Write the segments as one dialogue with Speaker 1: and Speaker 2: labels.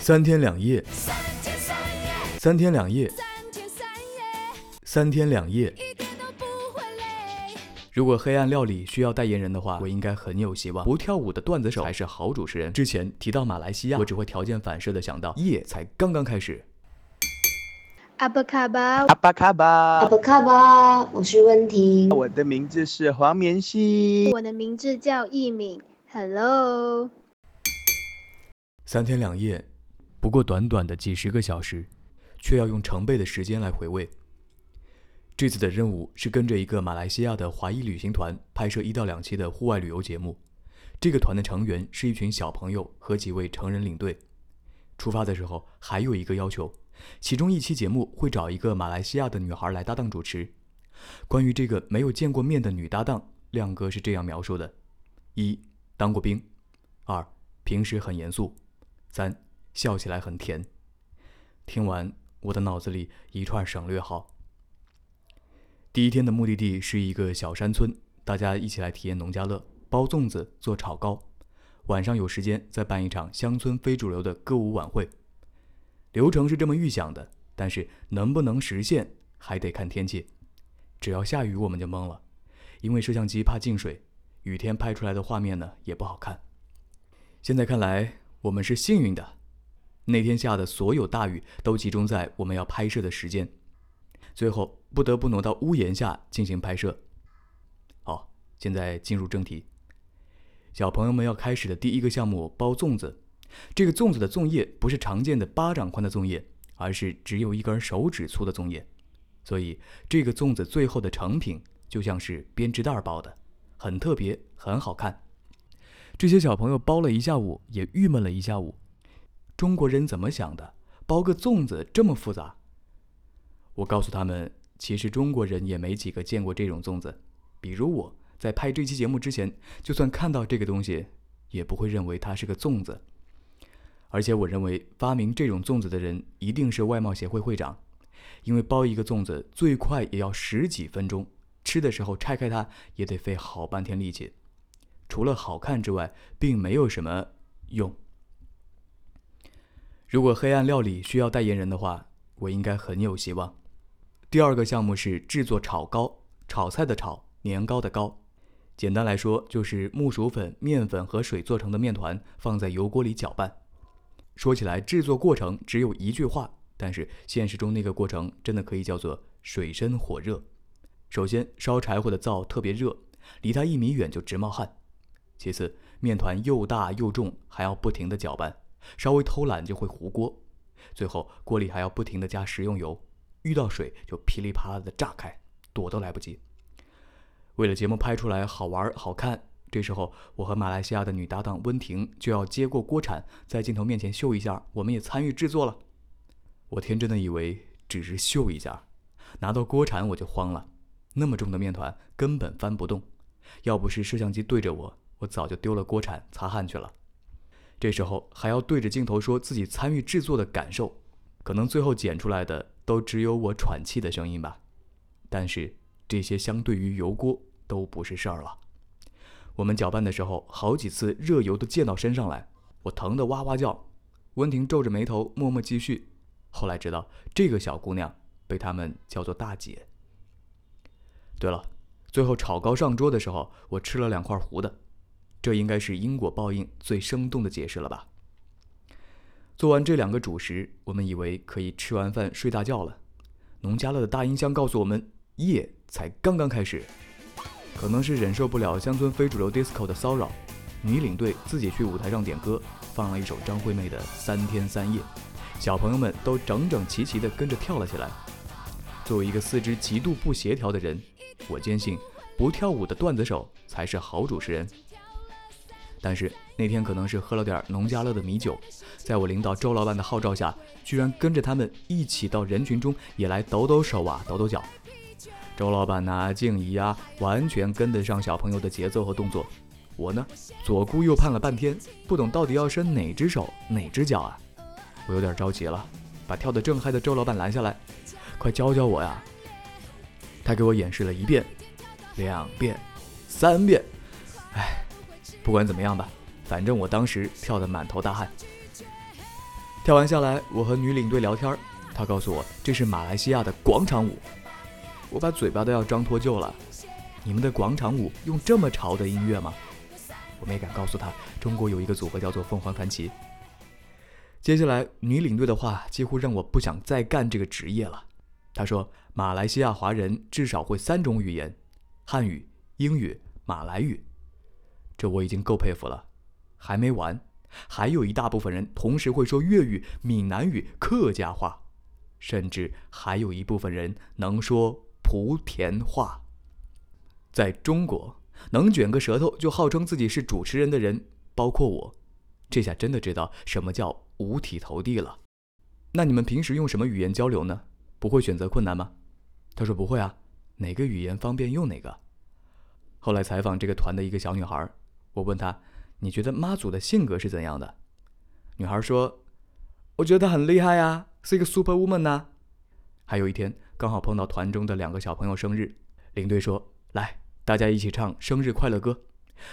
Speaker 1: 三天两夜，三天两夜，三天两夜。如果黑暗料理需要代言人的话，我应该很有希望。不跳舞的段子手才是好主持人。之前提到马来西亚，我只会条件反射的想到夜才刚刚开始。
Speaker 2: 阿巴卡巴，
Speaker 3: 阿巴卡巴，
Speaker 4: 阿巴卡巴，我是温婷。
Speaker 3: 我的名字是黄绵希。
Speaker 2: 我的名字叫易敏。Hello。
Speaker 1: 三天两夜。不过短短的几十个小时，却要用成倍的时间来回味。这次的任务是跟着一个马来西亚的华裔旅行团拍摄一到两期的户外旅游节目。这个团的成员是一群小朋友和几位成人领队。出发的时候还有一个要求，其中一期节目会找一个马来西亚的女孩来搭档主持。关于这个没有见过面的女搭档，亮哥是这样描述的：一，当过兵；二，平时很严肃；三。笑起来很甜。听完，我的脑子里一串省略号。第一天的目的地是一个小山村，大家一起来体验农家乐，包粽子、做炒糕。晚上有时间再办一场乡村非主流的歌舞晚会。流程是这么预想的，但是能不能实现还得看天气。只要下雨我们就懵了，因为摄像机怕进水，雨天拍出来的画面呢也不好看。现在看来，我们是幸运的。那天下的所有大雨都集中在我们要拍摄的时间，最后不得不挪到屋檐下进行拍摄。好，现在进入正题。小朋友们要开始的第一个项目包粽子，这个粽子的粽叶不是常见的巴掌宽的粽叶，而是只有一根手指粗的粽叶，所以这个粽子最后的成品就像是编织袋包的，很特别，很好看。这些小朋友包了一下午，也郁闷了一下午。中国人怎么想的？包个粽子这么复杂？我告诉他们，其实中国人也没几个见过这种粽子。比如我在拍这期节目之前，就算看到这个东西，也不会认为它是个粽子。而且我认为发明这种粽子的人一定是外贸协会会长，因为包一个粽子最快也要十几分钟，吃的时候拆开它也得费好半天力气。除了好看之外，并没有什么用。如果黑暗料理需要代言人的话，我应该很有希望。第二个项目是制作炒糕，炒菜的炒，年糕的糕。简单来说，就是木薯粉、面粉和水做成的面团放在油锅里搅拌。说起来，制作过程只有一句话，但是现实中那个过程真的可以叫做水深火热。首先，烧柴火的灶特别热，离它一米远就直冒汗。其次，面团又大又重，还要不停地搅拌。稍微偷懒就会糊锅，最后锅里还要不停的加食用油，遇到水就噼里啪啦的炸开，躲都来不及。为了节目拍出来好玩好看，这时候我和马来西亚的女搭档温婷就要接过锅铲，在镜头面前秀一下，我们也参与制作了。我天真的以为只是秀一下，拿到锅铲我就慌了，那么重的面团根本翻不动，要不是摄像机对着我，我早就丢了锅铲擦汗去了。这时候还要对着镜头说自己参与制作的感受，可能最后剪出来的都只有我喘气的声音吧。但是这些相对于油锅都不是事儿了。我们搅拌的时候，好几次热油都溅到身上来，我疼得哇哇叫。温婷皱着眉头默默继续。后来知道这个小姑娘被他们叫做大姐。对了，最后炒糕上桌的时候，我吃了两块糊的。这应该是因果报应最生动的解释了吧？做完这两个主食，我们以为可以吃完饭睡大觉了。农家乐的大音箱告诉我们，夜才刚刚开始。可能是忍受不了乡村非主流 disco 的骚扰，女领队自己去舞台上点歌，放了一首张惠妹的《三天三夜》，小朋友们都整整齐齐地跟着跳了起来。作为一个四肢极度不协调的人，我坚信不跳舞的段子手才是好主持人。但是那天可能是喝了点农家乐的米酒，在我领导周老板的号召下，居然跟着他们一起到人群中也来抖抖手啊，抖抖脚。周老板呢，静怡啊，完全跟得上小朋友的节奏和动作。我呢，左顾右盼了半天，不懂到底要伸哪只手哪只脚啊。我有点着急了，把跳得正嗨的周老板拦下来，快教教我呀。他给我演示了一遍、两遍、三遍，哎。不管怎么样吧，反正我当时跳得满头大汗。跳完下来，我和女领队聊天，她告诉我这是马来西亚的广场舞。我把嘴巴都要张脱臼了。你们的广场舞用这么潮的音乐吗？我没敢告诉她，中国有一个组合叫做凤凰传奇。接下来，女领队的话几乎让我不想再干这个职业了。她说，马来西亚华人至少会三种语言：汉语、英语、马来语。这我已经够佩服了，还没完，还有一大部分人同时会说粤语、闽南语、客家话，甚至还有一部分人能说莆田话。在中国，能卷个舌头就号称自己是主持人的人，包括我。这下真的知道什么叫五体投地了。那你们平时用什么语言交流呢？不会选择困难吗？他说不会啊，哪个语言方便用哪个。后来采访这个团的一个小女孩，我问她：“你觉得妈祖的性格是怎样的？”女孩说：“我觉得她很厉害呀，是一个 super woman 呐。”还有一天刚好碰到团中的两个小朋友生日，领队说：“来，大家一起唱生日快乐歌。”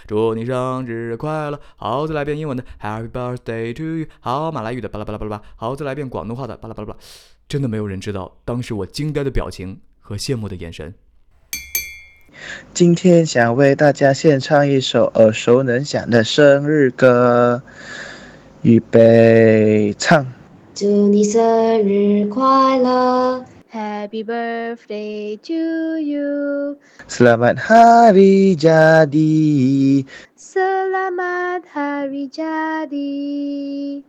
Speaker 1: 祝你生日快乐！好，再来遍英文的 Happy Birthday to you。好，马来语的巴拉巴拉巴拉巴拉。好，再来遍广东话的巴拉巴拉巴拉。真的没有人知道当时我惊呆的表情和羡慕的眼神。
Speaker 3: 今天想为大家献唱一首耳熟能详的生日歌，预备唱。
Speaker 4: 祝你生日快乐
Speaker 2: ！Happy birthday to you.
Speaker 3: Selamat Hari Jadi.
Speaker 2: Selamat Hari Jadi.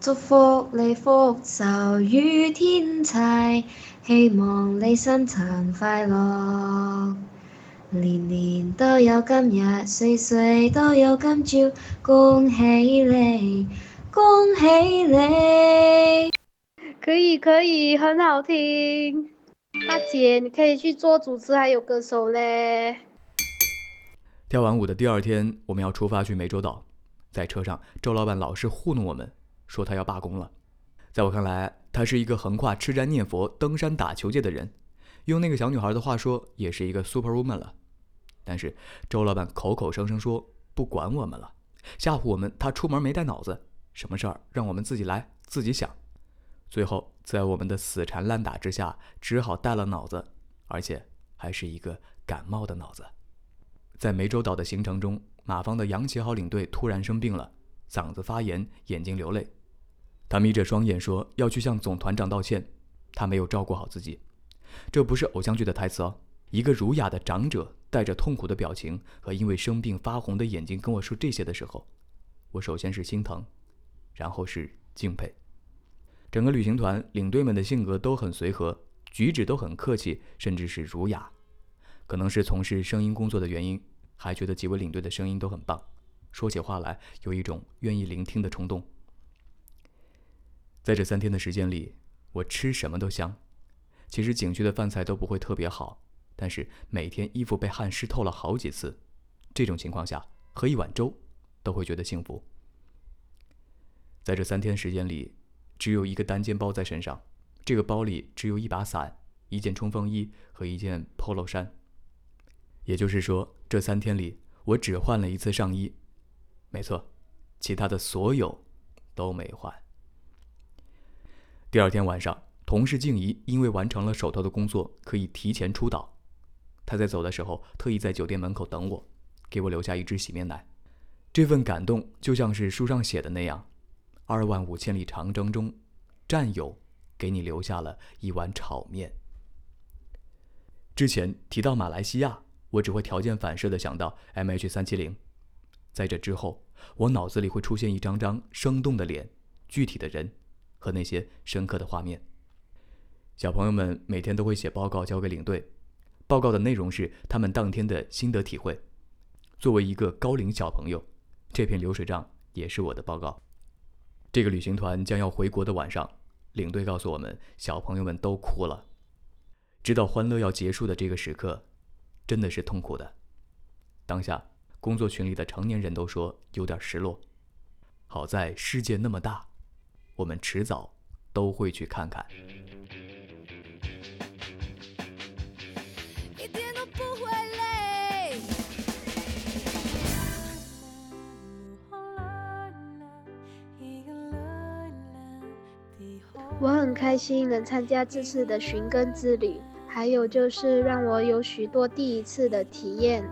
Speaker 4: 祝福你福壽與天齊，希望你生辰快樂，年年都有今日，岁岁都有今朝，恭喜你，恭喜你。
Speaker 2: 可以可以，很好听。大姐，你可以去做主持还有歌手嘞。
Speaker 1: 跳完舞的第二天，我们要出发去湄洲岛，在车上，周老板老是糊弄我们，说他要罢工了。在我看来，他是一个横跨吃斋念佛、登山打球界的人，用那个小女孩的话说，也是一个 super woman 了。但是周老板口口声声说不管我们了，吓唬我们他出门没带脑子，什么事儿让我们自己来，自己想。最后，在我们的死缠烂打之下，只好带了脑子，而且还是一个感冒的脑子。在湄洲岛的行程中，马方的杨启豪领队突然生病了，嗓子发炎，眼睛流泪。他眯着双眼说要去向总团长道歉，他没有照顾好自己。这不是偶像剧的台词哦。一个儒雅的长者带着痛苦的表情和因为生病发红的眼睛跟我说这些的时候，我首先是心疼，然后是敬佩。整个旅行团领队们的性格都很随和，举止都很客气，甚至是儒雅。可能是从事声音工作的原因，还觉得几位领队的声音都很棒，说起话来有一种愿意聆听的冲动。在这三天的时间里，我吃什么都香。其实景区的饭菜都不会特别好，但是每天衣服被汗湿透了好几次，这种情况下喝一碗粥都会觉得幸福。在这三天时间里。只有一个单肩包在身上，这个包里只有一把伞、一件冲锋衣和一件 polo 衫。也就是说，这三天里我只换了一次上衣。没错，其他的所有都没换。第二天晚上，同事静怡因为完成了手头的工作，可以提前出岛。他在走的时候特意在酒店门口等我，给我留下一支洗面奶。这份感动就像是书上写的那样。二万五千里长征中，战友给你留下了一碗炒面。之前提到马来西亚，我只会条件反射的想到 M H 三七零，在这之后，我脑子里会出现一张张生动的脸、具体的人和那些深刻的画面。小朋友们每天都会写报告交给领队，报告的内容是他们当天的心得体会。作为一个高龄小朋友，这篇流水账也是我的报告。这个旅行团将要回国的晚上，领队告诉我们，小朋友们都哭了。知道欢乐要结束的这个时刻，真的是痛苦的。当下，工作群里的成年人都说有点失落。好在世界那么大，我们迟早都会去看看。
Speaker 2: 我很开心能参加这次的寻根之旅，还有就是让我有许多第一次的体验，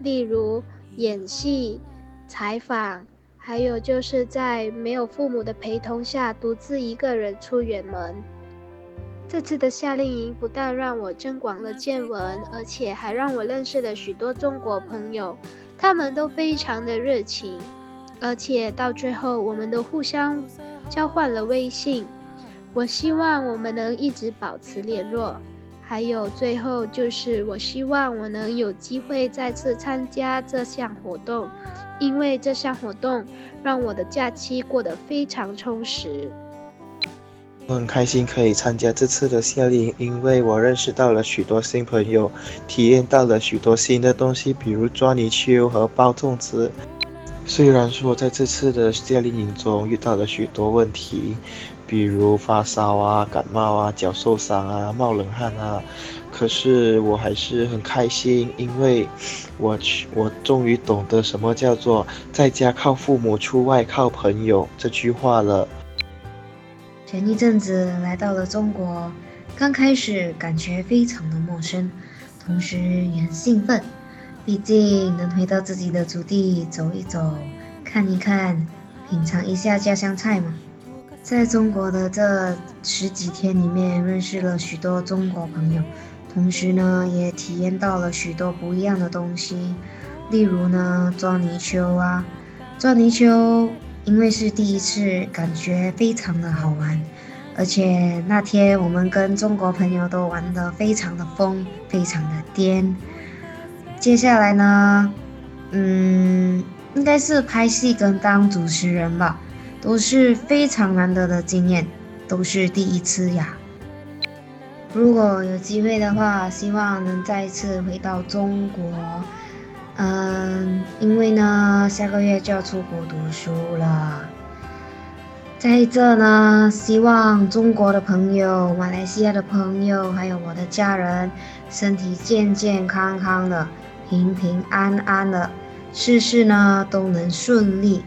Speaker 2: 例如演戏、采访，还有就是在没有父母的陪同下独自一个人出远门。这次的夏令营不但让我增广了见闻，而且还让我认识了许多中国朋友，他们都非常的热情，而且到最后我们都互相交换了微信。我希望我们能一直保持联络。还有最后就是，我希望我能有机会再次参加这项活动，因为这项活动让我的假期过得非常充实。
Speaker 3: 我很开心可以参加这次的夏令营，因为我认识到了许多新朋友，体验到了许多新的东西，比如抓泥鳅和包粽子。虽然说在这次的夏令营中遇到了许多问题，比如发烧啊、感冒啊、脚受伤啊、冒冷汗啊，可是我还是很开心，因为我去，我终于懂得什么叫做在家靠父母，出外靠朋友这句话了。
Speaker 4: 前一阵子来到了中国，刚开始感觉非常的陌生，同时也很兴奋，毕竟能回到自己的祖地走一走、看一看、品尝一下家乡菜嘛。在中国的这十几天里面，认识了许多中国朋友，同时呢，也体验到了许多不一样的东西，例如呢，抓泥鳅啊，抓泥鳅。因为是第一次，感觉非常的好玩，而且那天我们跟中国朋友都玩得非常的疯，非常的颠。接下来呢，嗯，应该是拍戏跟当主持人吧，都是非常难得的经验，都是第一次呀。如果有机会的话，希望能再次回到中国。嗯，因为呢，下个月就要出国读书了。在这呢，希望中国的朋友、马来西亚的朋友，还有我的家人，身体健健康康的，平平安安的，事事呢都能顺利。